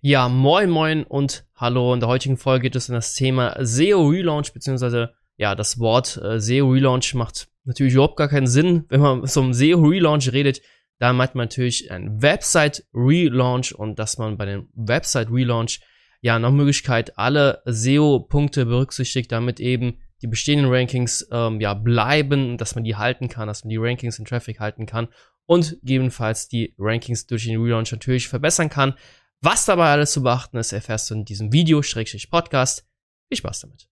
Ja, moin moin und hallo. In der heutigen Folge geht es um das Thema SEO Relaunch, beziehungsweise ja, das Wort äh, SEO Relaunch macht natürlich überhaupt gar keinen Sinn. Wenn man so um SEO Relaunch redet, da meint man natürlich ein Website Relaunch und dass man bei dem Website Relaunch ja nach Möglichkeit alle SEO-Punkte berücksichtigt, damit eben die bestehenden Rankings ähm, ja bleiben, dass man die halten kann, dass man die Rankings in Traffic halten kann und gegebenenfalls die Rankings durch den Relaunch natürlich verbessern kann. Was dabei alles zu beachten ist, erfährst du in diesem Video, Schrägstrich Podcast. Viel Spaß damit.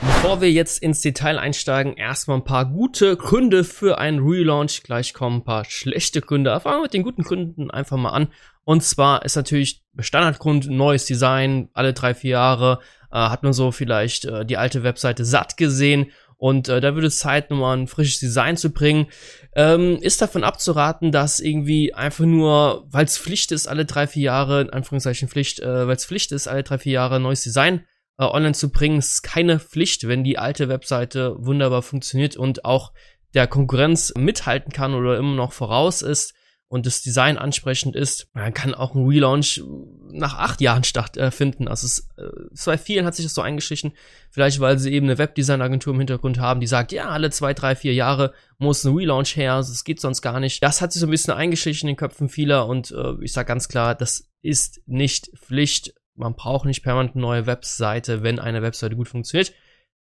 Bevor wir jetzt ins Detail einsteigen, erstmal ein paar gute Gründe für einen Relaunch. Gleich kommen ein paar schlechte Gründe. Fangen wir mit den guten Gründen einfach mal an. Und zwar ist natürlich Standardgrund neues Design. Alle drei, vier Jahre äh, hat man so vielleicht äh, die alte Webseite satt gesehen und äh, da würde es Zeit, nochmal ein frisches Design zu bringen. Ähm, ist davon abzuraten, dass irgendwie einfach nur, weil es Pflicht ist, alle drei, vier Jahre, in Anführungszeichen Pflicht, äh, weil es Pflicht ist, alle drei, vier Jahre neues Design äh, online zu bringen, ist keine Pflicht, wenn die alte Webseite wunderbar funktioniert und auch der Konkurrenz mithalten kann oder immer noch voraus ist und das Design ansprechend ist, dann kann auch ein Relaunch nach acht Jahren stattfinden. Äh, also es, äh, bei vielen hat sich das so eingeschlichen, vielleicht weil sie eben eine Webdesign-Agentur im Hintergrund haben, die sagt, ja, alle zwei, drei, vier Jahre muss ein Relaunch her, das geht sonst gar nicht. Das hat sich so ein bisschen eingeschlichen in den Köpfen vieler und äh, ich sage ganz klar, das ist nicht Pflicht. Man braucht nicht permanent eine neue Webseite, wenn eine Webseite gut funktioniert.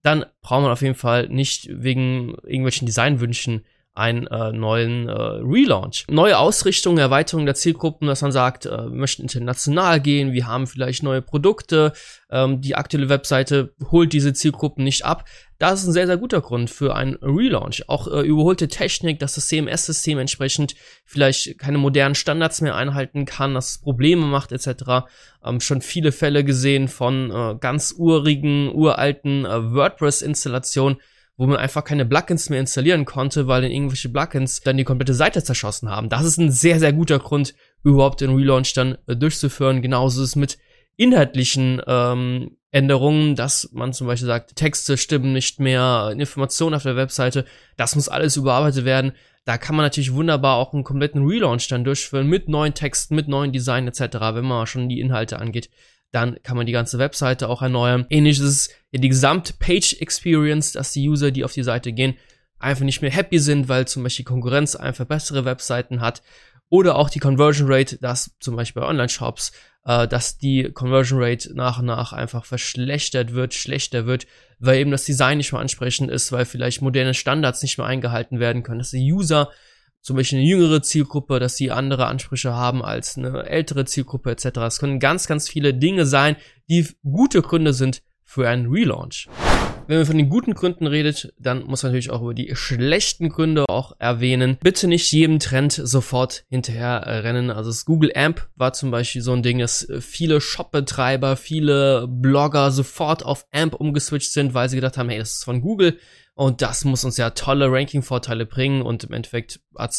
Dann braucht man auf jeden Fall nicht wegen irgendwelchen Designwünschen einen äh, neuen äh, Relaunch. Neue Ausrichtung, Erweiterung der Zielgruppen, dass man sagt, äh, wir möchten international gehen, wir haben vielleicht neue Produkte, ähm, die aktuelle Webseite holt diese Zielgruppen nicht ab. Das ist ein sehr, sehr guter Grund für einen Relaunch. Auch äh, überholte Technik, dass das CMS-System entsprechend vielleicht keine modernen Standards mehr einhalten kann, dass es Probleme macht etc. Ähm, schon viele Fälle gesehen von äh, ganz urigen, uralten äh, WordPress-Installationen, wo man einfach keine Plugins mehr installieren konnte, weil dann irgendwelche Plugins dann die komplette Seite zerschossen haben. Das ist ein sehr, sehr guter Grund, überhaupt den Relaunch dann äh, durchzuführen. Genauso ist es mit inhaltlichen ähm, Änderungen, dass man zum Beispiel sagt, Texte stimmen nicht mehr, Informationen auf der Webseite, das muss alles überarbeitet werden. Da kann man natürlich wunderbar auch einen kompletten Relaunch dann durchführen mit neuen Texten, mit neuen Design etc., wenn man schon die Inhalte angeht dann kann man die ganze Webseite auch erneuern. Ähnlich ist es ja die gesamte Page Experience, dass die User, die auf die Seite gehen, einfach nicht mehr happy sind, weil zum Beispiel Konkurrenz einfach bessere Webseiten hat. Oder auch die Conversion Rate, dass zum Beispiel bei Online-Shops, äh, dass die Conversion Rate nach und nach einfach verschlechtert wird, schlechter wird, weil eben das Design nicht mehr ansprechend ist, weil vielleicht moderne Standards nicht mehr eingehalten werden können, dass die User zum Beispiel eine jüngere Zielgruppe, dass sie andere Ansprüche haben als eine ältere Zielgruppe etc. Es können ganz, ganz viele Dinge sein, die gute Gründe sind für einen Relaunch. Wenn man von den guten Gründen redet, dann muss man natürlich auch über die schlechten Gründe auch erwähnen. Bitte nicht jedem Trend sofort hinterher rennen. Also das Google Amp war zum Beispiel so ein Ding, dass viele Shopbetreiber, viele Blogger sofort auf Amp umgeswitcht sind, weil sie gedacht haben, hey, das ist von Google und das muss uns ja tolle Ranking-Vorteile bringen und im Endeffekt war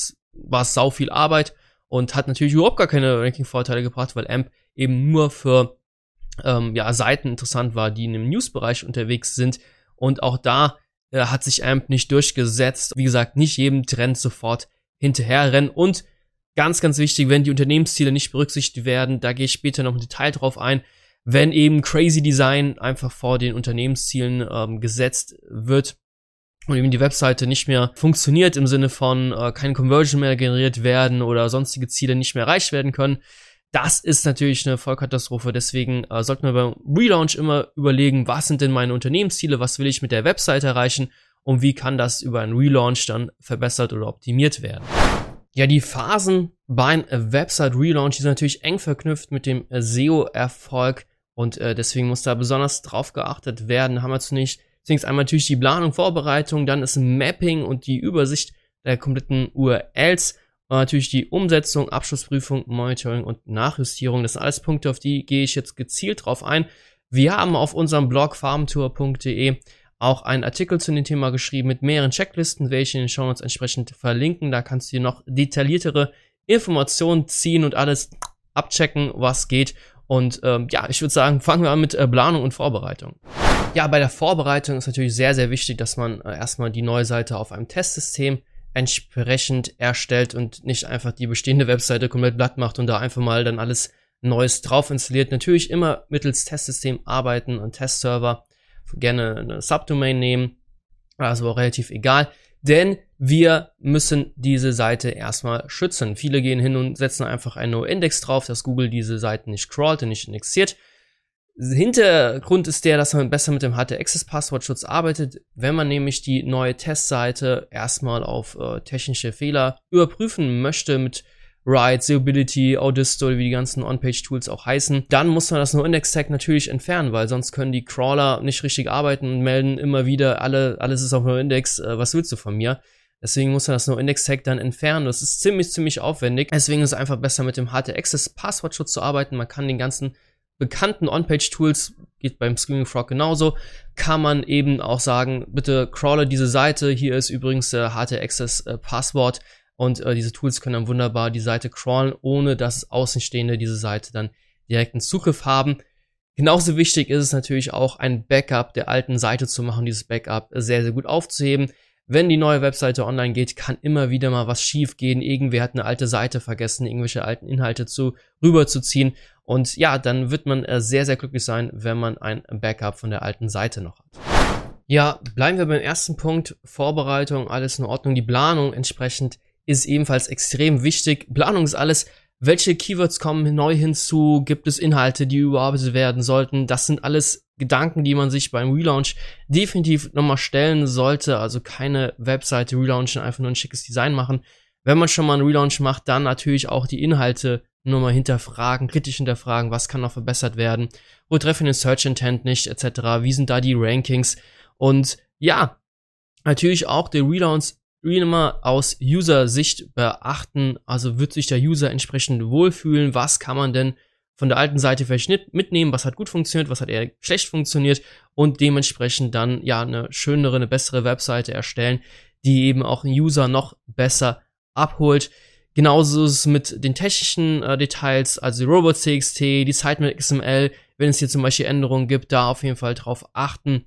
es sau viel Arbeit und hat natürlich überhaupt gar keine Ranking-Vorteile gebracht, weil AMP eben nur für ähm, ja, Seiten interessant war, die in dem News-Bereich unterwegs sind. Und auch da äh, hat sich AMP nicht durchgesetzt. Wie gesagt, nicht jedem Trend sofort hinterherrennen. Und ganz, ganz wichtig, wenn die Unternehmensziele nicht berücksichtigt werden, da gehe ich später noch im Detail drauf ein, wenn eben Crazy Design einfach vor den Unternehmenszielen ähm, gesetzt wird, und eben die Webseite nicht mehr funktioniert im Sinne von äh, keine Conversion mehr generiert werden oder sonstige Ziele nicht mehr erreicht werden können. Das ist natürlich eine Vollkatastrophe. Deswegen äh, sollten wir beim Relaunch immer überlegen, was sind denn meine Unternehmensziele, was will ich mit der Webseite erreichen und wie kann das über einen Relaunch dann verbessert oder optimiert werden. Ja, die Phasen beim Website Relaunch sind natürlich eng verknüpft mit dem SEO-Erfolg und äh, deswegen muss da besonders drauf geachtet werden. Haben wir zunächst Deswegen ist einmal natürlich die Planung, Vorbereitung, dann ist Mapping und die Übersicht der kompletten URLs und natürlich die Umsetzung, Abschlussprüfung, Monitoring und Nachjustierung. Das sind alles Punkte, auf die gehe ich jetzt gezielt drauf ein. Wir haben auf unserem Blog farmtour.de auch einen Artikel zu dem Thema geschrieben mit mehreren Checklisten, welche in den Show Notes entsprechend verlinken. Da kannst du dir noch detailliertere Informationen ziehen und alles abchecken, was geht. Und ähm, ja, ich würde sagen, fangen wir an mit äh, Planung und Vorbereitung. Ja, bei der Vorbereitung ist natürlich sehr, sehr wichtig, dass man äh, erstmal die neue Seite auf einem Testsystem entsprechend erstellt und nicht einfach die bestehende Webseite komplett blatt macht und da einfach mal dann alles Neues drauf installiert. Natürlich immer mittels Testsystem arbeiten und Testserver. Gerne eine Subdomain nehmen. Also auch relativ egal. Denn wir müssen diese Seite erstmal schützen. Viele gehen hin und setzen einfach einen No-Index drauf, dass Google diese Seiten nicht crawlt und nicht indexiert. Hintergrund ist der, dass man besser mit dem HT-Access-Passwortschutz arbeitet, wenn man nämlich die neue Testseite erstmal auf äh, technische Fehler überprüfen möchte mit Ride, Seeability, Audisto, wie die ganzen On-Page-Tools auch heißen, dann muss man das No-Index-Tag natürlich entfernen, weil sonst können die Crawler nicht richtig arbeiten und melden immer wieder, alle, alles ist auf No-Index, äh, was willst du von mir? Deswegen muss man das No-Index-Tag dann entfernen. Das ist ziemlich, ziemlich aufwendig. Deswegen ist es einfach besser, mit dem HT-Access-Passwortschutz zu arbeiten. Man kann den ganzen bekannten On-Page-Tools, geht beim Screaming Frog genauso, kann man eben auch sagen, bitte crawle diese Seite. Hier ist übrigens der HT-Access-Passwort. Und äh, diese Tools können dann wunderbar die Seite crawlen, ohne dass Außenstehende diese Seite dann direkten Zugriff haben. Genauso wichtig ist es natürlich auch, ein Backup der alten Seite zu machen, dieses Backup sehr, sehr gut aufzuheben. Wenn die neue Webseite online geht, kann immer wieder mal was schief gehen. Irgendwer hat eine alte Seite vergessen, irgendwelche alten Inhalte zu rüberzuziehen. Und ja, dann wird man äh, sehr, sehr glücklich sein, wenn man ein Backup von der alten Seite noch hat. Ja, bleiben wir beim ersten Punkt. Vorbereitung, alles in Ordnung. Die Planung entsprechend ist ebenfalls extrem wichtig. Planung ist alles. Welche Keywords kommen neu hinzu? Gibt es Inhalte, die überarbeitet werden sollten? Das sind alles Gedanken, die man sich beim Relaunch definitiv nochmal stellen sollte. Also keine Webseite relaunchen, einfach nur ein schickes Design machen. Wenn man schon mal einen Relaunch macht, dann natürlich auch die Inhalte nochmal hinterfragen, kritisch hinterfragen, was kann noch verbessert werden, wo treffen den Search Intent nicht, etc., wie sind da die Rankings und ja, natürlich auch der Relaunch immer aus User-Sicht beachten. Also wird sich der User entsprechend wohlfühlen? Was kann man denn von der alten Seite vielleicht mitnehmen? Was hat gut funktioniert? Was hat eher schlecht funktioniert? Und dementsprechend dann ja eine schönere, eine bessere Webseite erstellen, die eben auch den User noch besser abholt. Genauso ist es mit den technischen äh, Details, also die Robots.txt, die Sitemap XML. Wenn es hier zum Beispiel Änderungen gibt, da auf jeden Fall drauf achten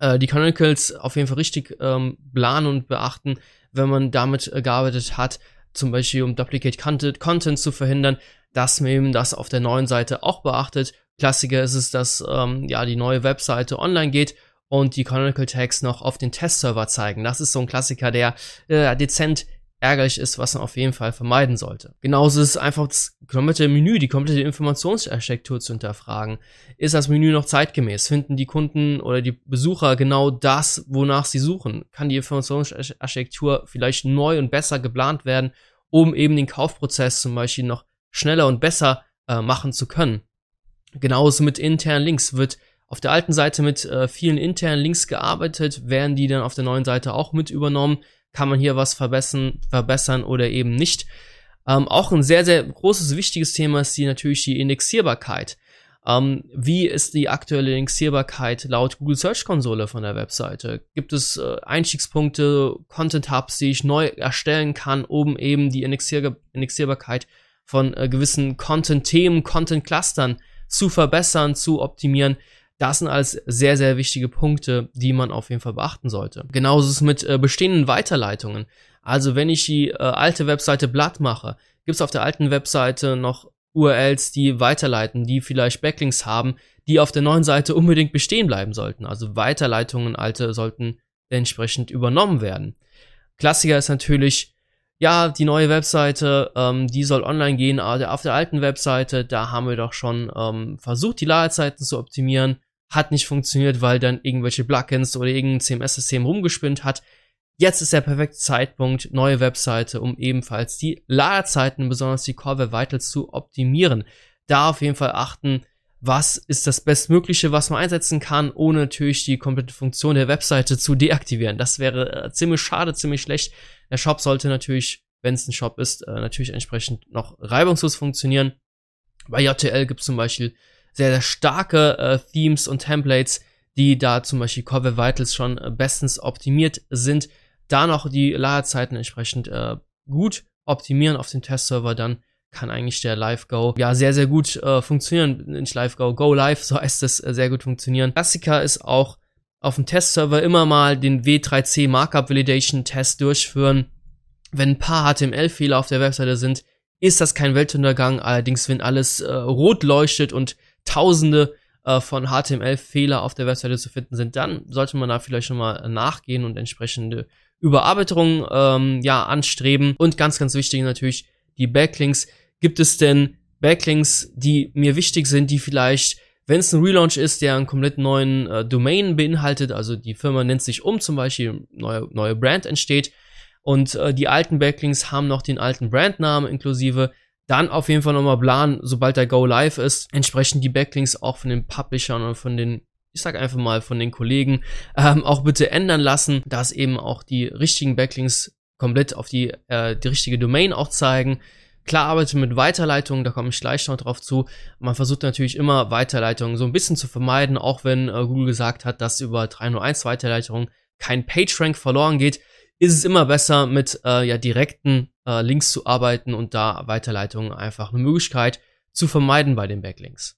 äh, die Canonicals auf jeden Fall richtig ähm, planen und beachten, wenn man damit äh, gearbeitet hat, zum Beispiel um Duplicate Content, Content zu verhindern, dass man eben das auf der neuen Seite auch beachtet. Klassiker ist es, dass ähm, ja die neue Webseite online geht und die Canonical Tags noch auf den Testserver zeigen. Das ist so ein Klassiker, der äh, dezent ärgerlich ist, was man auf jeden Fall vermeiden sollte. Genauso ist es einfach das komplette Menü, die komplette Informationsarchitektur zu hinterfragen. Ist das Menü noch zeitgemäß? Finden die Kunden oder die Besucher genau das, wonach sie suchen? Kann die Informationsarchitektur vielleicht neu und besser geplant werden, um eben den Kaufprozess zum Beispiel noch schneller und besser äh, machen zu können? Genauso mit internen Links wird auf der alten Seite mit äh, vielen internen Links gearbeitet, werden die dann auf der neuen Seite auch mit übernommen kann man hier was verbessern, verbessern oder eben nicht. Ähm, auch ein sehr, sehr großes, wichtiges Thema ist die natürlich die Indexierbarkeit. Ähm, wie ist die aktuelle Indexierbarkeit laut Google Search Konsole von der Webseite? Gibt es äh, Einstiegspunkte, Content Hubs, die ich neu erstellen kann, um eben die Indexier Indexierbarkeit von äh, gewissen Content-Themen, Content-Clustern zu verbessern, zu optimieren? Das sind alles sehr, sehr wichtige Punkte, die man auf jeden Fall beachten sollte. Genauso ist es mit äh, bestehenden Weiterleitungen. Also wenn ich die äh, alte Webseite blatt mache, gibt es auf der alten Webseite noch URLs, die weiterleiten, die vielleicht Backlinks haben, die auf der neuen Seite unbedingt bestehen bleiben sollten. Also Weiterleitungen, alte, sollten entsprechend übernommen werden. Klassiker ist natürlich, ja, die neue Webseite, ähm, die soll online gehen, aber auf der alten Webseite, da haben wir doch schon ähm, versucht, die Ladezeiten zu optimieren, hat nicht funktioniert, weil dann irgendwelche Plugins oder irgendein CMS-System rumgespinnt hat. Jetzt ist der perfekte Zeitpunkt, neue Webseite, um ebenfalls die Ladezeiten, besonders die Core Web Vitals zu optimieren. Da auf jeden Fall achten, was ist das Bestmögliche, was man einsetzen kann, ohne natürlich die komplette Funktion der Webseite zu deaktivieren. Das wäre äh, ziemlich schade, ziemlich schlecht. Der Shop sollte natürlich, wenn es ein Shop ist, äh, natürlich entsprechend noch reibungslos funktionieren. Bei JTL gibt es zum Beispiel sehr, sehr starke äh, Themes und Templates, die da zum Beispiel Core Vitals schon äh, bestens optimiert sind. Da noch die Ladezeiten entsprechend äh, gut optimieren auf dem Testserver, dann kann eigentlich der Live-Go ja sehr, sehr gut äh, funktionieren. Nicht Live-Go, Go Live, so heißt es, äh, sehr gut funktionieren. Klassiker ist auch auf dem Testserver immer mal den W3C Markup Validation Test durchführen. Wenn ein paar HTML-Fehler auf der Webseite sind, ist das kein Weltuntergang. Allerdings, wenn alles äh, rot leuchtet und tausende äh, von HTML-Fehler auf der Webseite zu finden sind, dann sollte man da vielleicht schon mal nachgehen und entsprechende Überarbeitung ähm, ja anstreben. Und ganz, ganz wichtig natürlich die Backlinks. Gibt es denn Backlinks, die mir wichtig sind, die vielleicht wenn es ein Relaunch ist, der einen komplett neuen äh, Domain beinhaltet, also die Firma nennt sich um, zum Beispiel neue, neue Brand entsteht und äh, die alten Backlinks haben noch den alten Brandnamen inklusive, dann auf jeden Fall nochmal planen, sobald der Go live ist, entsprechend die Backlinks auch von den Publishern und von den ich sag einfach mal von den Kollegen, ähm, auch bitte ändern lassen, dass eben auch die richtigen Backlinks komplett auf die, äh, die richtige Domain auch zeigen. Klar arbeitet mit Weiterleitungen, da komme ich gleich noch drauf zu. Man versucht natürlich immer Weiterleitungen so ein bisschen zu vermeiden, auch wenn äh, Google gesagt hat, dass über 301 Weiterleitungen kein PageRank verloren geht, ist es immer besser mit äh, ja direkten äh, Links zu arbeiten und da Weiterleitungen einfach eine Möglichkeit zu vermeiden bei den Backlinks.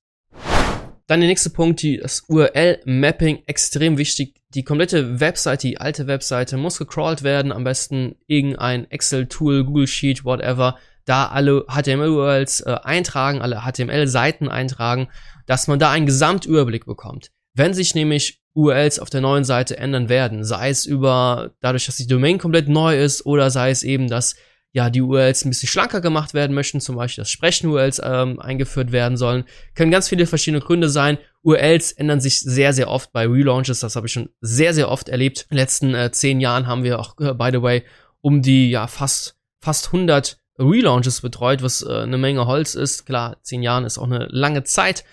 Dann der nächste Punkt, die, das URL-Mapping, extrem wichtig. Die komplette Webseite, die alte Webseite muss gecrawlt werden, am besten irgendein Excel-Tool, Google Sheet, whatever, da alle HTML-URLs äh, eintragen, alle HTML-Seiten eintragen, dass man da einen Gesamtüberblick bekommt. Wenn sich nämlich URLs auf der neuen Seite ändern werden, sei es über dadurch, dass die Domain komplett neu ist oder sei es eben, dass ja die URLs ein bisschen schlanker gemacht werden möchten, zum Beispiel dass Sprechen-URLs ähm, eingeführt werden sollen, können ganz viele verschiedene Gründe sein. URLs ändern sich sehr, sehr oft bei Relaunches, das habe ich schon sehr, sehr oft erlebt. In den letzten äh, zehn Jahren haben wir auch, äh, by the way, um die ja fast fast 100 Relaunches betreut, was äh, eine Menge Holz ist. Klar, zehn Jahren ist auch eine lange Zeit.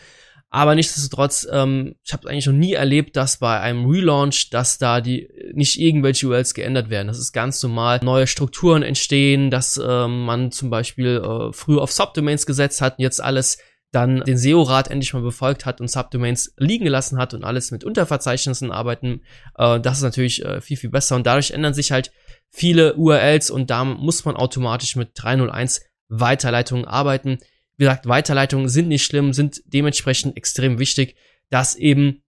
Aber nichtsdestotrotz, ähm, ich habe eigentlich noch nie erlebt, dass bei einem Relaunch, dass da die nicht irgendwelche URLs geändert werden. Das ist ganz normal. Neue Strukturen entstehen, dass ähm, man zum Beispiel äh, früher auf Subdomains gesetzt hat und jetzt alles dann den SEO-Rat endlich mal befolgt hat und Subdomains liegen gelassen hat und alles mit Unterverzeichnissen arbeiten. Äh, das ist natürlich äh, viel, viel besser. Und dadurch ändern sich halt viele URLs und da muss man automatisch mit 301 Weiterleitungen arbeiten. Wie gesagt, Weiterleitungen sind nicht schlimm, sind dementsprechend extrem wichtig, dass eben,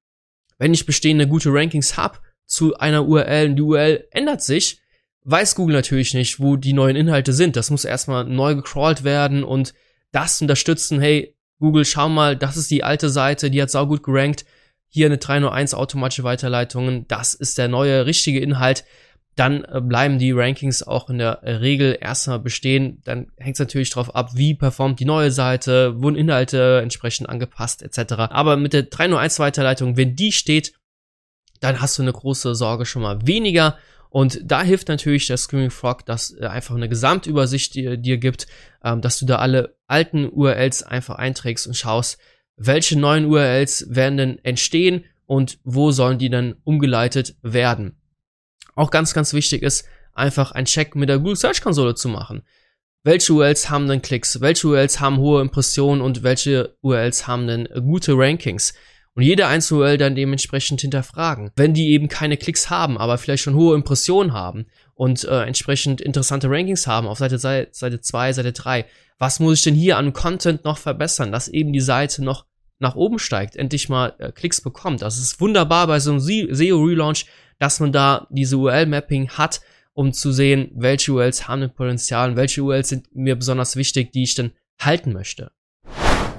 wenn ich bestehende gute Rankings habe zu einer URL und die URL ändert sich, weiß Google natürlich nicht, wo die neuen Inhalte sind. Das muss erstmal neu gecrawlt werden und das unterstützen, hey, Google, schau mal, das ist die alte Seite, die hat saugut gerankt. Hier eine 301 automatische Weiterleitungen. Das ist der neue, richtige Inhalt dann äh, bleiben die Rankings auch in der Regel erstmal bestehen. Dann hängt es natürlich darauf ab, wie performt die neue Seite, wurden Inhalte entsprechend angepasst etc. Aber mit der 301 Weiterleitung, wenn die steht, dann hast du eine große Sorge schon mal weniger. Und da hilft natürlich der Screaming Frog, dass er einfach eine Gesamtübersicht dir, dir gibt, ähm, dass du da alle alten URLs einfach einträgst und schaust, welche neuen URLs werden denn entstehen und wo sollen die dann umgeleitet werden. Auch ganz, ganz wichtig ist, einfach ein Check mit der Google Search Konsole zu machen. Welche URLs haben denn Klicks? Welche URLs haben hohe Impressionen und welche URLs haben denn gute Rankings? Und jede einzelne URL dann dementsprechend hinterfragen. Wenn die eben keine Klicks haben, aber vielleicht schon hohe Impressionen haben und äh, entsprechend interessante Rankings haben auf Seite, Seite 2, Seite 3, was muss ich denn hier an Content noch verbessern, dass eben die Seite noch nach oben steigt, endlich mal äh, Klicks bekommt. Das ist wunderbar bei so einem SEO-Relaunch, dass man da diese URL-Mapping hat, um zu sehen, welche URLs haben ein Potenzial und welche URLs sind mir besonders wichtig, die ich dann halten möchte.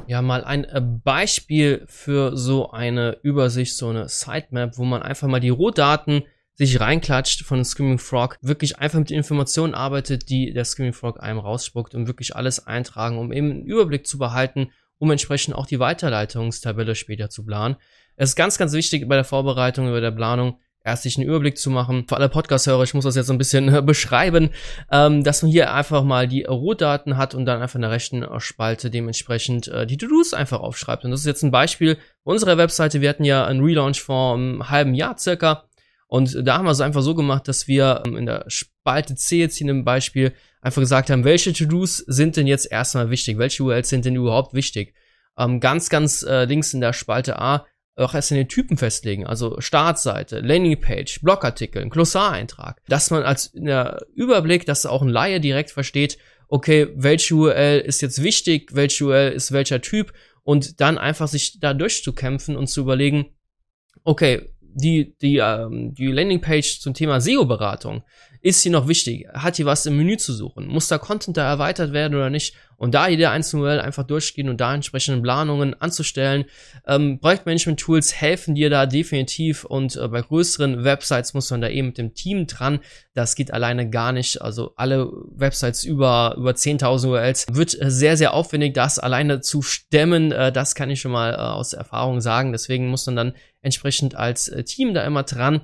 Ja, mal ein äh, Beispiel für so eine Übersicht, so eine Sitemap, wo man einfach mal die Rohdaten sich reinklatscht von Screaming Frog, wirklich einfach mit Informationen arbeitet, die der Screaming Frog einem rausspuckt und wirklich alles eintragen, um eben einen Überblick zu behalten, um entsprechend auch die Weiterleitungstabelle später zu planen. Es ist ganz, ganz wichtig bei der Vorbereitung, bei der Planung, erst sich einen Überblick zu machen. Für alle Podcast-Hörer, ich muss das jetzt ein bisschen äh, beschreiben, ähm, dass man hier einfach mal die Rohdaten hat und dann einfach in der rechten Spalte dementsprechend äh, die To-Dos einfach aufschreibt. Und das ist jetzt ein Beispiel unserer Webseite. Wir hatten ja einen Relaunch vor einem halben Jahr circa. Und da haben wir es einfach so gemacht, dass wir ähm, in der Spalte C jetzt hier dem Beispiel einfach gesagt haben, welche To-Dos sind denn jetzt erstmal wichtig? Welche URLs sind denn überhaupt wichtig? Ähm, ganz, ganz äh, links in der Spalte A auch erst in den Typen festlegen, also Startseite, Landingpage, Blogartikel, ein Glossareintrag, dass man als Überblick, dass auch ein Laie direkt versteht, okay, welche URL ist jetzt wichtig, welche URL ist welcher Typ und dann einfach sich da durchzukämpfen und zu überlegen, okay, die, die, ähm, die Landingpage zum Thema SEO-Beratung, ist sie noch wichtig? Hat hier was im Menü zu suchen? Muss da Content da erweitert werden oder nicht? Und da jede einzelne URL einfach durchgehen und da entsprechende Planungen anzustellen. Ähm, Projektmanagement-Tools helfen dir da definitiv und äh, bei größeren Websites muss man da eben mit dem Team dran. Das geht alleine gar nicht. Also alle Websites über, über 10.000 URLs wird sehr, sehr aufwendig, das alleine zu stemmen. Äh, das kann ich schon mal äh, aus Erfahrung sagen. Deswegen muss man dann entsprechend als äh, Team da immer dran.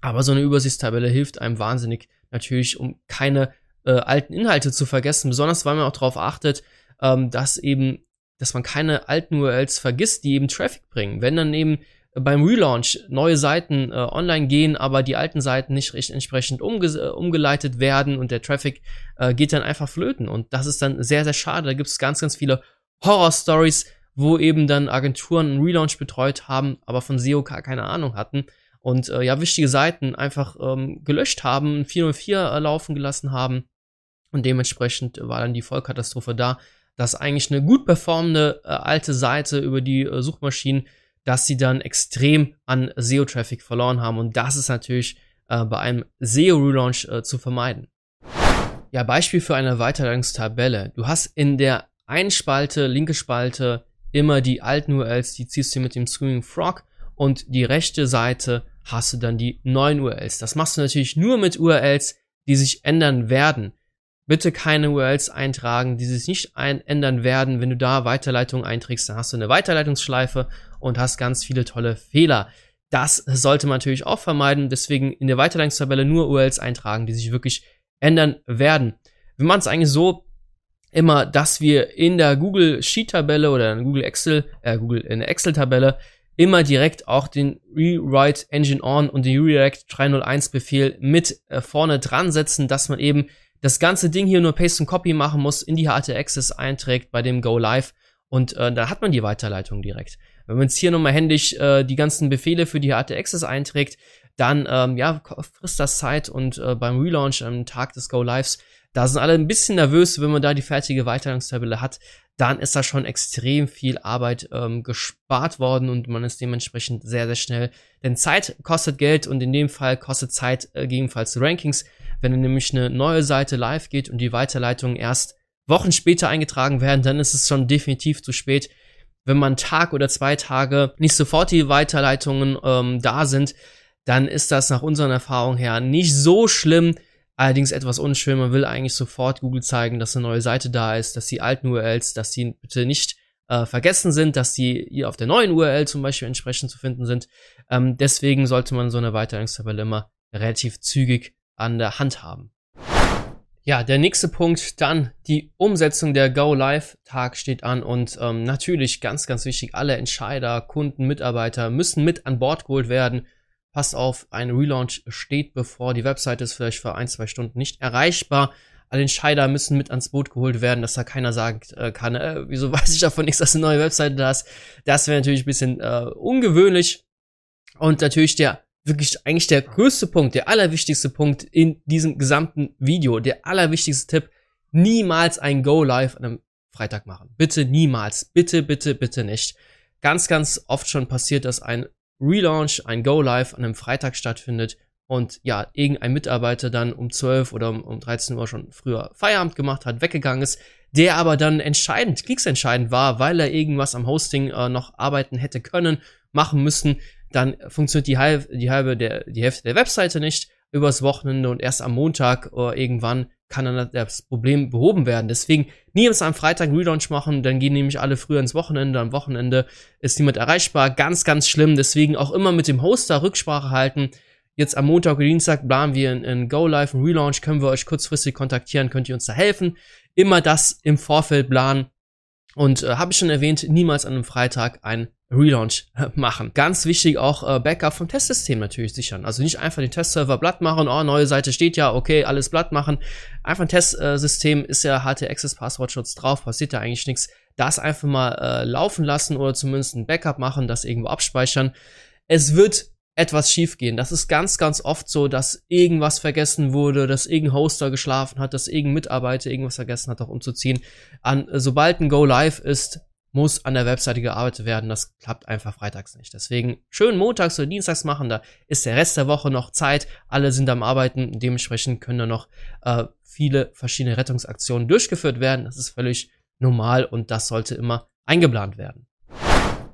Aber so eine Übersichtstabelle hilft einem wahnsinnig natürlich, um keine äh, alten Inhalte zu vergessen, besonders weil man auch darauf achtet, ähm, dass eben, dass man keine alten URLs vergisst, die eben Traffic bringen. Wenn dann eben beim Relaunch neue Seiten äh, online gehen, aber die alten Seiten nicht recht entsprechend umge äh, umgeleitet werden und der Traffic äh, geht dann einfach flöten. Und das ist dann sehr, sehr schade. Da gibt es ganz, ganz viele Horror-Stories, wo eben dann Agenturen einen Relaunch betreut haben, aber von SEO keine Ahnung hatten und äh, ja, wichtige Seiten einfach ähm, gelöscht haben, 404 äh, laufen gelassen haben und dementsprechend war dann die Vollkatastrophe da, dass eigentlich eine gut performende äh, alte Seite über die äh, Suchmaschinen, dass sie dann extrem an SEO-Traffic verloren haben. Und das ist natürlich äh, bei einem SEO-Relaunch äh, zu vermeiden. Ja, Beispiel für eine Weiterleitungstabelle. Du hast in der einen Spalte, linke Spalte, immer die alten URLs, die ziehst du mit dem Screaming Frog und die rechte Seite hast du dann die neuen URLs. Das machst du natürlich nur mit URLs, die sich ändern werden. Bitte keine URLs eintragen, die sich nicht ändern werden. Wenn du da Weiterleitungen einträgst, dann hast du eine Weiterleitungsschleife und hast ganz viele tolle Fehler. Das sollte man natürlich auch vermeiden. Deswegen in der Weiterleitungstabelle nur URLs eintragen, die sich wirklich ändern werden. Wir machen es eigentlich so immer, dass wir in der Google Sheet Tabelle oder in Google Excel, äh, Google in der Excel Tabelle immer direkt auch den Rewrite Engine On und den Redirect 301 Befehl mit äh, vorne dran setzen, dass man eben das ganze Ding hier nur Paste und Copy machen muss, in die HT Access einträgt bei dem Go Live und äh, da hat man die Weiterleitung direkt. Wenn man jetzt hier nochmal händisch äh, die ganzen Befehle für die HT Access einträgt, dann ähm, ja, frisst das Zeit und äh, beim Relaunch am Tag des Go Lives, da sind alle ein bisschen nervös, wenn man da die fertige Weiterleitungstabelle hat, dann ist da schon extrem viel Arbeit ähm, gespart worden und man ist dementsprechend sehr, sehr schnell. Denn Zeit kostet Geld und in dem Fall kostet Zeit äh, gegebenenfalls Rankings. Wenn nämlich eine neue Seite live geht und die Weiterleitungen erst Wochen später eingetragen werden, dann ist es schon definitiv zu spät. Wenn man Tag oder zwei Tage nicht sofort die Weiterleitungen ähm, da sind, dann ist das nach unseren Erfahrungen her nicht so schlimm. Allerdings etwas unschön. Man will eigentlich sofort Google zeigen, dass eine neue Seite da ist, dass die alten URLs, dass die bitte nicht äh, vergessen sind, dass die hier auf der neuen URL zum Beispiel entsprechend zu finden sind. Ähm, deswegen sollte man so eine Weiterleitungstabelle immer relativ zügig an der Hand haben. Ja, der nächste Punkt, dann die Umsetzung der Go Live Tag steht an und ähm, natürlich ganz, ganz wichtig, alle Entscheider, Kunden, Mitarbeiter müssen mit an Bord geholt werden. Passt auf, ein Relaunch steht bevor. Die Webseite ist vielleicht für ein, zwei Stunden nicht erreichbar. Alle Entscheider müssen mit ans Boot geholt werden, dass da keiner sagen äh, kann, äh, wieso weiß ich davon nichts, dass eine neue Webseite da ist. Das wäre natürlich ein bisschen äh, ungewöhnlich. Und natürlich der wirklich eigentlich der größte Punkt, der allerwichtigste Punkt in diesem gesamten Video, der allerwichtigste Tipp, niemals ein Go Live an einem Freitag machen. Bitte niemals. Bitte, bitte, bitte nicht. Ganz, ganz oft schon passiert, dass ein Relaunch, ein Go Live an einem Freitag stattfindet und ja, irgendein Mitarbeiter dann um 12 oder um, um 13 Uhr schon früher Feierabend gemacht hat, weggegangen ist, der aber dann entscheidend, kriegsentscheidend war, weil er irgendwas am Hosting äh, noch arbeiten hätte können, machen müssen, dann funktioniert die halbe, die halbe der, die Hälfte der Webseite nicht übers Wochenende und erst am Montag oder irgendwann kann dann das Problem behoben werden. Deswegen niemals am Freitag Relaunch machen, dann gehen nämlich alle früher ins Wochenende. Am Wochenende ist niemand erreichbar. Ganz, ganz schlimm. Deswegen auch immer mit dem Hoster Rücksprache halten. Jetzt am Montag oder Dienstag planen wir in Go Live, ein Relaunch, können wir euch kurzfristig kontaktieren, könnt ihr uns da helfen. Immer das im Vorfeld planen. Und äh, habe ich schon erwähnt, niemals an einem Freitag ein Relaunch machen. Ganz wichtig auch äh, Backup vom Testsystem natürlich sichern. Also nicht einfach den Testserver blatt machen, oh, neue Seite steht ja, okay, alles blatt machen. Einfach ein Testsystem ist ja HT-Access Passwortschutz drauf, passiert da eigentlich nichts. Das einfach mal äh, laufen lassen oder zumindest ein Backup machen, das irgendwo abspeichern. Es wird etwas schiefgehen. Das ist ganz, ganz oft so, dass irgendwas vergessen wurde, dass irgendein Hoster geschlafen hat, dass irgendein Mitarbeiter irgendwas vergessen hat, auch umzuziehen. An, sobald ein Go Live ist, muss an der Webseite gearbeitet werden. Das klappt einfach freitags nicht. Deswegen schön montags oder dienstags machen. Da ist der Rest der Woche noch Zeit. Alle sind am Arbeiten. Dementsprechend können da noch äh, viele verschiedene Rettungsaktionen durchgeführt werden. Das ist völlig normal und das sollte immer eingeplant werden.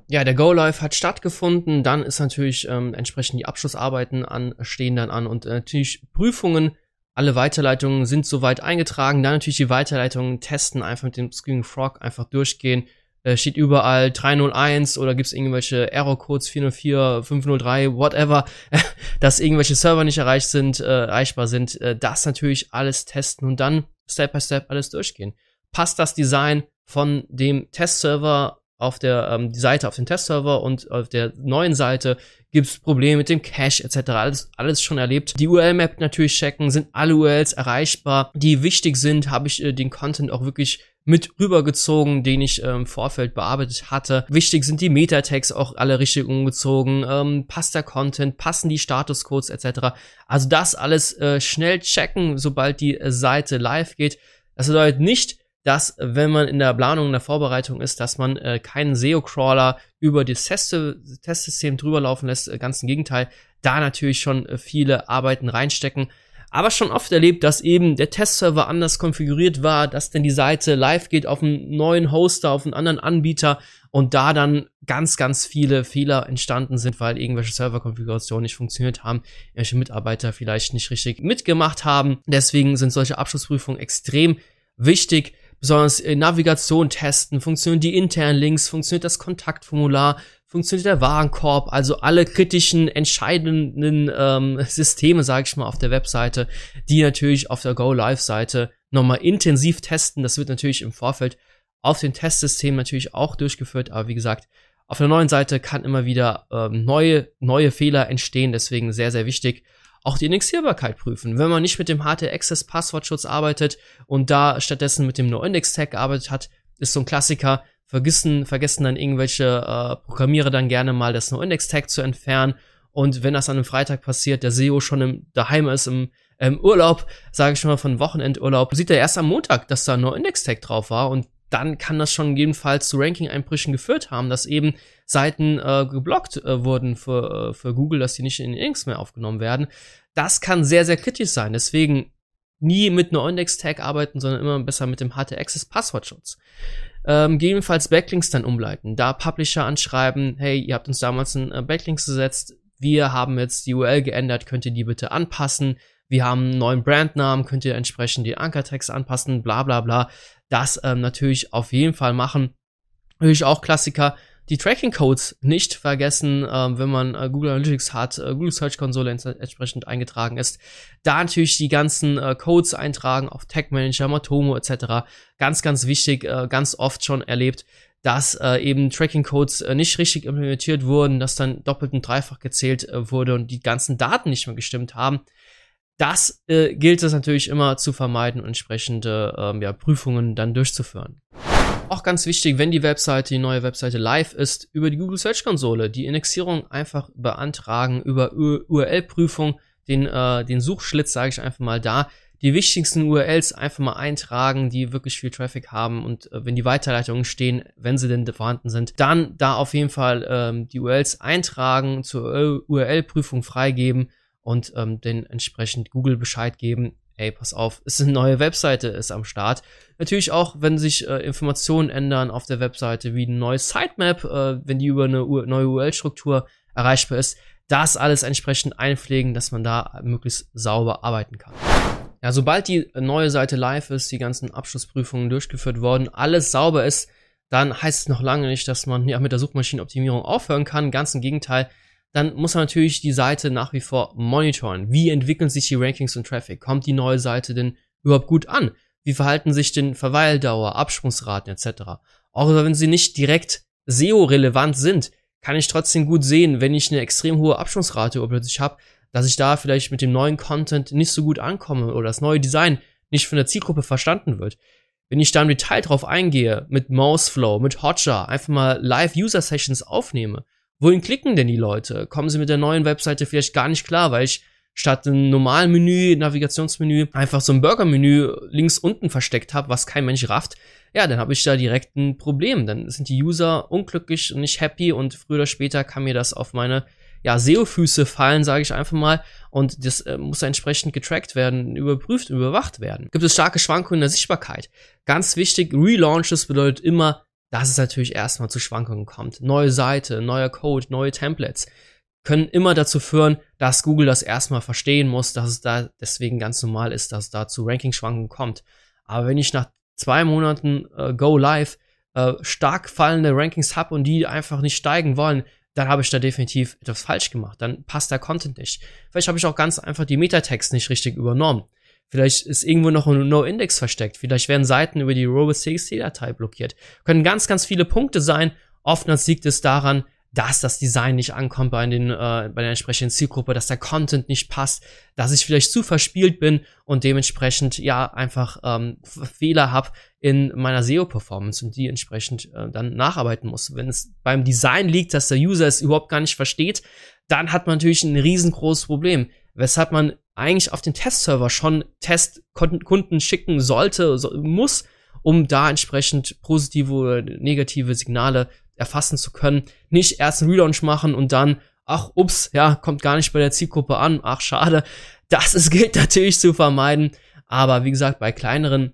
Ja, der Go Live hat stattgefunden. Dann ist natürlich ähm, entsprechend die Abschlussarbeiten an, stehen dann an und äh, natürlich Prüfungen. Alle Weiterleitungen sind soweit eingetragen. Dann natürlich die Weiterleitungen testen, einfach mit dem Screaming Frog einfach durchgehen. Äh, steht überall 301 oder gibt's irgendwelche Error-Codes 404, 503, whatever, dass irgendwelche Server nicht erreicht sind, äh, erreichbar sind. Äh, das natürlich alles testen und dann Step by Step alles durchgehen. Passt das Design von dem Testserver auf der ähm, Seite, auf dem Testserver und auf der neuen Seite gibt's Probleme mit dem Cache etc. Alles, alles schon erlebt. Die URL-Map natürlich checken, sind alle URLs erreichbar, die wichtig sind, habe ich äh, den Content auch wirklich mit rübergezogen, den ich ähm, im Vorfeld bearbeitet hatte. Wichtig sind die Meta-Tags auch alle richtig umgezogen, ähm, passt der Content, passen die Statuscodes etc. Also das alles äh, schnell checken, sobald die äh, Seite live geht. Das bedeutet nicht, dass wenn man in der Planung, in der Vorbereitung ist, dass man äh, keinen SEO-Crawler über das Test Testsystem drüber laufen lässt. Äh, ganz im Gegenteil, da natürlich schon äh, viele Arbeiten reinstecken. Aber schon oft erlebt, dass eben der Testserver anders konfiguriert war, dass denn die Seite live geht auf einen neuen Hoster, auf einen anderen Anbieter und da dann ganz, ganz viele Fehler entstanden sind, weil irgendwelche Serverkonfigurationen nicht funktioniert haben, irgendwelche Mitarbeiter vielleicht nicht richtig mitgemacht haben. Deswegen sind solche Abschlussprüfungen extrem wichtig besonders Navigation testen, funktionieren die internen Links, funktioniert das Kontaktformular, funktioniert der Warenkorb, also alle kritischen, entscheidenden ähm, Systeme, sage ich mal, auf der Webseite, die natürlich auf der Go Live Seite nochmal intensiv testen. Das wird natürlich im Vorfeld auf dem Testsystem natürlich auch durchgeführt, aber wie gesagt, auf der neuen Seite kann immer wieder ähm, neue, neue Fehler entstehen, deswegen sehr, sehr wichtig auch die Indexierbarkeit prüfen. Wenn man nicht mit dem HT-Access Passwortschutz arbeitet und da stattdessen mit dem No-Index-Tag gearbeitet hat, ist so ein Klassiker. Vergessen, vergessen dann irgendwelche äh, Programmierer dann gerne mal das No-Index-Tag zu entfernen. Und wenn das an einem Freitag passiert, der SEO schon im, daheim ist, im, im Urlaub, sage ich mal von Wochenendurlaub, sieht er erst am Montag, dass da No-Index-Tag drauf war und dann kann das schon jedenfalls zu Ranking-Einbrüchen geführt haben, dass eben Seiten äh, geblockt äh, wurden für, äh, für Google, dass sie nicht in den Index mehr aufgenommen werden. Das kann sehr, sehr kritisch sein. Deswegen nie mit einer Index-Tag arbeiten, sondern immer besser mit dem HT-Access-Passwortschutz. Ähm, gegebenenfalls Backlinks dann umleiten. Da Publisher anschreiben, hey, ihr habt uns damals einen äh, Backlinks gesetzt, wir haben jetzt die URL geändert, könnt ihr die bitte anpassen? Wir haben einen neuen Brandnamen, könnt ihr entsprechend die Ankertext anpassen, bla bla bla das ähm, natürlich auf jeden Fall machen. Natürlich auch Klassiker, die Tracking-Codes nicht vergessen, ähm, wenn man äh, Google Analytics hat, äh, Google Search Console entsprechend eingetragen ist. Da natürlich die ganzen äh, Codes eintragen auf Tag Manager, Matomo etc. Ganz, ganz wichtig, äh, ganz oft schon erlebt, dass äh, eben Tracking-Codes äh, nicht richtig implementiert wurden, dass dann doppelt und dreifach gezählt äh, wurde und die ganzen Daten nicht mehr gestimmt haben. Das gilt es natürlich immer zu vermeiden und entsprechende ähm, ja, Prüfungen dann durchzuführen. Auch ganz wichtig, wenn die Webseite, die neue Webseite live ist, über die Google Search Konsole die Indexierung einfach beantragen, über URL-Prüfung, den, äh, den Suchschlitz, sage ich einfach mal da, die wichtigsten URLs einfach mal eintragen, die wirklich viel Traffic haben und äh, wenn die Weiterleitungen stehen, wenn sie denn vorhanden sind, dann da auf jeden Fall ähm, die URLs eintragen, zur URL-Prüfung freigeben und ähm, den entsprechend Google Bescheid geben, ey, pass auf, es ist eine neue Webseite, ist am Start. Natürlich auch, wenn sich äh, Informationen ändern auf der Webseite, wie ein neues Sitemap, äh, wenn die über eine U neue URL-Struktur erreichbar ist, das alles entsprechend einpflegen, dass man da möglichst sauber arbeiten kann. Ja, sobald die neue Seite live ist, die ganzen Abschlussprüfungen durchgeführt worden, alles sauber ist, dann heißt es noch lange nicht, dass man ja mit der Suchmaschinenoptimierung aufhören kann. Ganz im Gegenteil, dann muss man natürlich die Seite nach wie vor monitoren. Wie entwickeln sich die Rankings und Traffic? Kommt die neue Seite denn überhaupt gut an? Wie verhalten sich denn Verweildauer, Absprungsraten etc.? Auch wenn sie nicht direkt SEO-relevant sind, kann ich trotzdem gut sehen, wenn ich eine extrem hohe Absprungsrate plötzlich habe, dass ich da vielleicht mit dem neuen Content nicht so gut ankomme oder das neue Design nicht von der Zielgruppe verstanden wird. Wenn ich da im Detail drauf eingehe, mit Mouseflow, mit Hotjar, einfach mal Live-User-Sessions aufnehme, Wohin klicken denn die Leute? Kommen sie mit der neuen Webseite vielleicht gar nicht klar, weil ich statt ein normalen Menü, Navigationsmenü, einfach so ein Burger-Menü links unten versteckt habe, was kein Mensch rafft, ja, dann habe ich da direkt ein Problem. Dann sind die User unglücklich und nicht happy und früher oder später kann mir das auf meine ja, SEO-Füße fallen, sage ich einfach mal. Und das äh, muss entsprechend getrackt werden, überprüft, überwacht werden. Gibt es starke Schwankungen in der Sichtbarkeit? Ganz wichtig, Relaunches bedeutet immer, dass es natürlich erstmal zu Schwankungen kommt. Neue Seite, neuer Code, neue Templates können immer dazu führen, dass Google das erstmal verstehen muss, dass es da deswegen ganz normal ist, dass es da zu Ranking-Schwankungen kommt. Aber wenn ich nach zwei Monaten äh, Go Live äh, stark fallende Rankings habe und die einfach nicht steigen wollen, dann habe ich da definitiv etwas falsch gemacht. Dann passt der Content nicht. Vielleicht habe ich auch ganz einfach die Metatext nicht richtig übernommen. Vielleicht ist irgendwo noch ein No-Index versteckt. Vielleicht werden Seiten über die Robot-CXT-Datei blockiert. Können ganz, ganz viele Punkte sein. Oftmals liegt es daran, dass das Design nicht ankommt bei, den, äh, bei der entsprechenden Zielgruppe, dass der Content nicht passt, dass ich vielleicht zu verspielt bin und dementsprechend ja einfach ähm, Fehler habe in meiner SEO-Performance und die entsprechend äh, dann nacharbeiten muss. Wenn es beim Design liegt, dass der User es überhaupt gar nicht versteht, dann hat man natürlich ein riesengroßes Problem, weshalb man eigentlich auf den Testserver schon Testkunden schicken sollte, so, muss, um da entsprechend positive oder negative Signale erfassen zu können. Nicht erst einen Relaunch machen und dann, ach, ups, ja, kommt gar nicht bei der Zielgruppe an, ach, schade. Das ist, gilt natürlich zu vermeiden. Aber wie gesagt, bei kleineren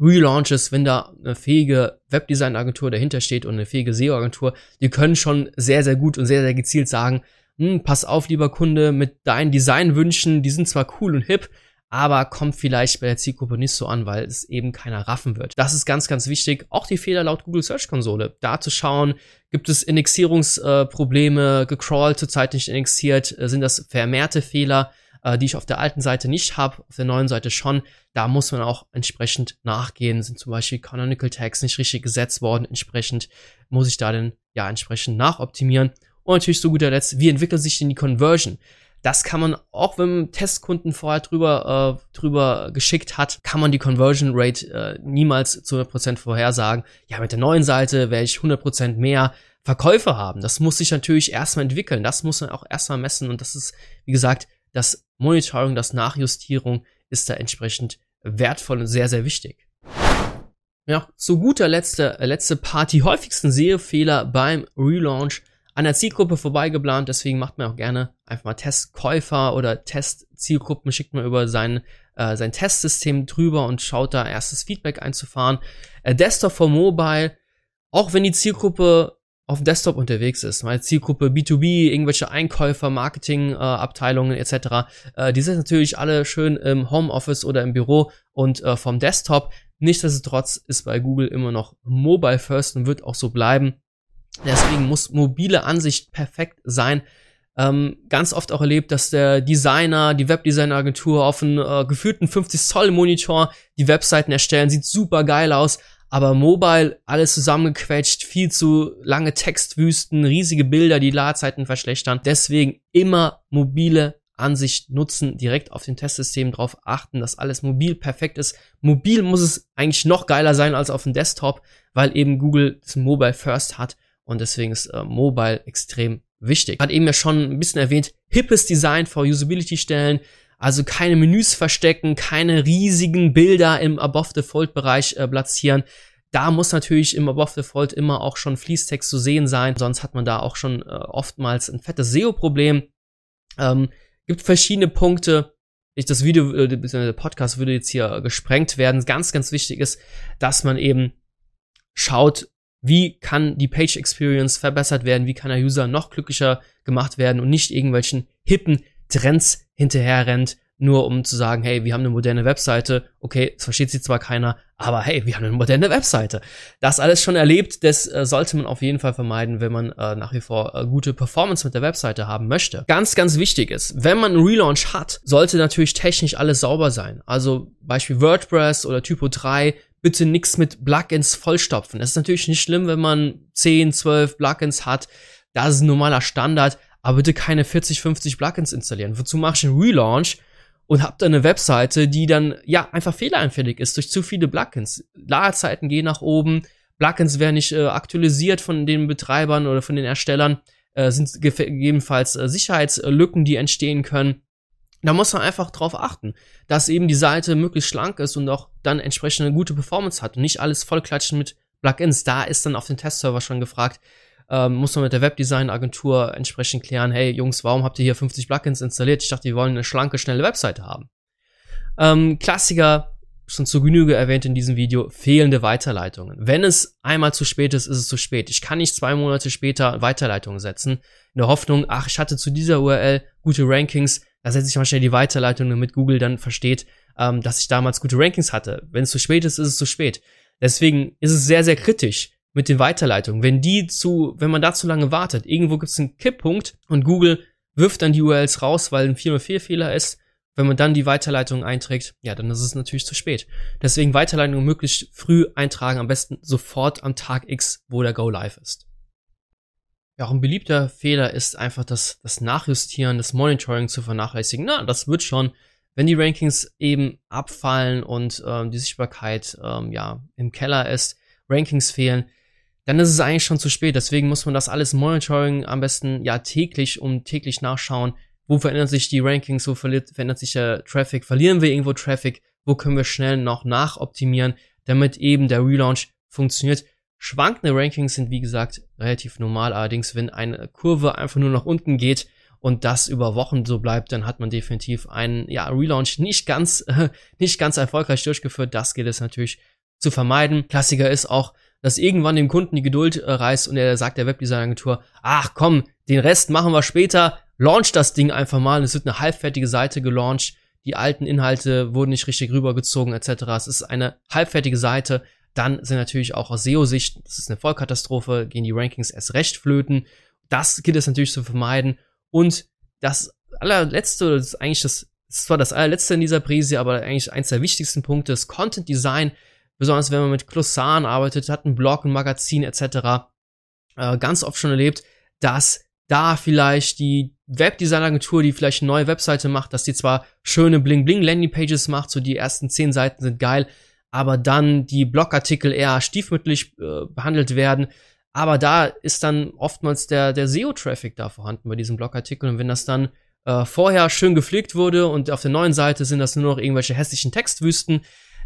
Relaunches, wenn da eine fähige Webdesign-Agentur dahinter steht und eine fähige SEO-Agentur, die können schon sehr, sehr gut und sehr, sehr gezielt sagen, hm, pass auf, lieber Kunde, mit deinen Designwünschen, die sind zwar cool und hip, aber kommt vielleicht bei der Zielgruppe nicht so an, weil es eben keiner raffen wird. Das ist ganz, ganz wichtig. Auch die Fehler laut Google Search Konsole. Da zu schauen, gibt es Indexierungsprobleme, äh, gecrawlt, zurzeit nicht indexiert, äh, sind das vermehrte Fehler, äh, die ich auf der alten Seite nicht habe, auf der neuen Seite schon. Da muss man auch entsprechend nachgehen. Sind zum Beispiel Canonical Tags nicht richtig gesetzt worden. Entsprechend muss ich da dann ja entsprechend nachoptimieren. Und natürlich zu guter Letzt, wie entwickelt sich denn die Conversion? Das kann man, auch wenn man Testkunden vorher drüber, äh, drüber geschickt hat, kann man die Conversion Rate äh, niemals zu 100% vorhersagen. Ja, mit der neuen Seite werde ich 100% mehr Verkäufe haben. Das muss sich natürlich erstmal entwickeln. Das muss man auch erstmal messen. Und das ist, wie gesagt, das Monitoring, das Nachjustierung ist da entsprechend wertvoll und sehr, sehr wichtig. Ja, zu guter Letzt, äh, letzte Part, die häufigsten Sehefehler beim Relaunch an der Zielgruppe vorbeigeplant, deswegen macht man auch gerne einfach mal Testkäufer oder Testzielgruppen, schickt man über sein, äh, sein Testsystem drüber und schaut da erstes Feedback einzufahren. Äh, Desktop for Mobile, auch wenn die Zielgruppe auf Desktop unterwegs ist, meine Zielgruppe B2B, irgendwelche Einkäufer, Marketingabteilungen äh, etc., äh, die sind natürlich alle schön im Homeoffice oder im Büro und äh, vom Desktop. Nichtsdestotrotz ist bei Google immer noch Mobile First und wird auch so bleiben. Deswegen muss mobile Ansicht perfekt sein. Ähm, ganz oft auch erlebt, dass der Designer, die Webdesign-Agentur auf einen äh, geführten 50 Zoll Monitor die Webseiten erstellen, sieht super geil aus, aber mobile alles zusammengequetscht, viel zu lange Textwüsten, riesige Bilder, die Ladezeiten verschlechtern. Deswegen immer mobile Ansicht nutzen, direkt auf dem Testsystem drauf achten, dass alles mobil perfekt ist. Mobil muss es eigentlich noch geiler sein als auf dem Desktop, weil eben Google das Mobile First hat und deswegen ist äh, Mobile extrem wichtig. Hat eben ja schon ein bisschen erwähnt, hippes Design vor Usability-Stellen, also keine Menüs verstecken, keine riesigen Bilder im Above Fold Bereich äh, platzieren. Da muss natürlich im Above Fold immer auch schon Fließtext zu sehen sein, sonst hat man da auch schon äh, oftmals ein fettes SEO-Problem. Ähm, gibt verschiedene Punkte. Ich, das Video, äh, der Podcast würde jetzt hier gesprengt werden. Ganz, ganz wichtig ist, dass man eben schaut, wie kann die Page Experience verbessert werden, wie kann der User noch glücklicher gemacht werden und nicht irgendwelchen hippen Trends hinterher rennt, nur um zu sagen, hey, wir haben eine moderne Webseite, okay, es versteht sie zwar keiner, aber hey, wir haben eine moderne Webseite. Das alles schon erlebt, das äh, sollte man auf jeden Fall vermeiden, wenn man äh, nach wie vor äh, gute Performance mit der Webseite haben möchte. Ganz, ganz wichtig ist, wenn man einen Relaunch hat, sollte natürlich technisch alles sauber sein. Also Beispiel WordPress oder Typo 3 bitte nichts mit Plugins vollstopfen. Das ist natürlich nicht schlimm, wenn man 10, 12 Plugins hat. Das ist ein normaler Standard. Aber bitte keine 40, 50 Plugins installieren. Wozu mache ich einen Relaunch und habt dann eine Webseite, die dann ja einfach fehleranfällig ist durch zu viele Plugins. Ladezeiten gehen nach oben, Plugins werden nicht äh, aktualisiert von den Betreibern oder von den Erstellern, äh, sind gegebenenfalls äh, Sicherheitslücken, die entstehen können. Da muss man einfach drauf achten, dass eben die Seite möglichst schlank ist und auch dann entsprechend eine gute Performance hat und nicht alles vollklatschen mit Plugins. Da ist dann auf den Testserver schon gefragt, ähm, muss man mit der Webdesign-Agentur entsprechend klären, hey Jungs, warum habt ihr hier 50 Plugins installiert? Ich dachte, wir wollen eine schlanke, schnelle Webseite haben. Ähm, Klassiker, schon zu Genüge erwähnt in diesem Video, fehlende Weiterleitungen. Wenn es einmal zu spät ist, ist es zu spät. Ich kann nicht zwei Monate später Weiterleitungen setzen, in der Hoffnung, ach, ich hatte zu dieser URL gute Rankings, da setze ich mal schnell die Weiterleitung, damit Google dann versteht, ähm, dass ich damals gute Rankings hatte. Wenn es zu spät ist, ist es zu spät. Deswegen ist es sehr, sehr kritisch mit den Weiterleitungen. Wenn die zu, wenn man da zu lange wartet, irgendwo gibt es einen Kipppunkt und Google wirft dann die URLs raus, weil ein 404-Fehler ist. Wenn man dann die Weiterleitung einträgt, ja, dann ist es natürlich zu spät. Deswegen Weiterleitung möglichst früh eintragen, am besten sofort am Tag X, wo der Go live ist. Ja, auch ein beliebter Fehler ist einfach das, das Nachjustieren, das Monitoring zu vernachlässigen. Na, das wird schon, wenn die Rankings eben abfallen und ähm, die Sichtbarkeit ähm, ja im Keller ist, Rankings fehlen, dann ist es eigentlich schon zu spät. Deswegen muss man das alles Monitoring am besten ja täglich und täglich nachschauen. Wo verändern sich die Rankings? Wo verändert sich der Traffic? Verlieren wir irgendwo Traffic? Wo können wir schnell noch nachoptimieren, damit eben der Relaunch funktioniert? Schwankende Rankings sind, wie gesagt, relativ normal. Allerdings, wenn eine Kurve einfach nur nach unten geht und das über Wochen so bleibt, dann hat man definitiv einen ja, Relaunch nicht ganz, äh, nicht ganz erfolgreich durchgeführt. Das gilt es natürlich zu vermeiden. Klassiker ist auch, dass irgendwann dem Kunden die Geduld äh, reißt und er sagt der Webdesign-Agentur, ach komm, den Rest machen wir später, launch das Ding einfach mal. Es wird eine halbfertige Seite gelauncht, die alten Inhalte wurden nicht richtig rübergezogen etc. Es ist eine halbfertige Seite. Dann sind natürlich auch aus SEO-Sicht, das ist eine Vollkatastrophe, gehen die Rankings erst recht flöten. Das gilt es natürlich zu vermeiden. Und das allerletzte, das ist eigentlich das, das zwar das allerletzte in dieser Prise, aber eigentlich eins der wichtigsten Punkte ist Content Design besonders wenn man mit Glossaren arbeitet, hat ein Blog, ein Magazin etc. Äh, ganz oft schon erlebt, dass da vielleicht die Webdesign-Agentur, die vielleicht eine neue Webseite macht, dass die zwar schöne Bling-Bling-Landing-Pages macht, so die ersten zehn Seiten sind geil, aber dann die Blogartikel eher stiefmütterlich äh, behandelt werden. Aber da ist dann oftmals der, der SEO-Traffic da vorhanden bei diesen Blogartikeln. Und wenn das dann äh, vorher schön gepflegt wurde und auf der neuen Seite sind das nur noch irgendwelche hässlichen Textwüsten,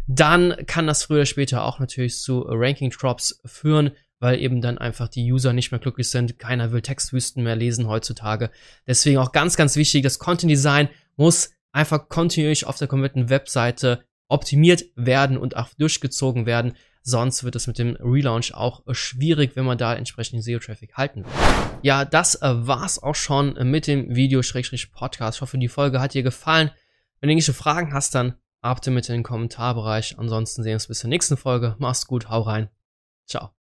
dann kann das früher oder später auch natürlich zu Ranking Drops führen, weil eben dann einfach die User nicht mehr glücklich sind. Keiner will Textwüsten mehr lesen heutzutage. Deswegen auch ganz, ganz wichtig, das Content Design muss einfach kontinuierlich auf der kompletten Webseite optimiert werden und auch durchgezogen werden. Sonst wird es mit dem Relaunch auch schwierig, wenn man da entsprechend SEO-Traffic halten will. Ja, das äh, war's auch schon mit dem Video-Podcast. Ich hoffe, die Folge hat dir gefallen. Wenn du irgendwelche Fragen hast, dann Ab damit in den Kommentarbereich. Ansonsten sehen wir uns bis zur nächsten Folge. Mach's gut, hau rein. Ciao.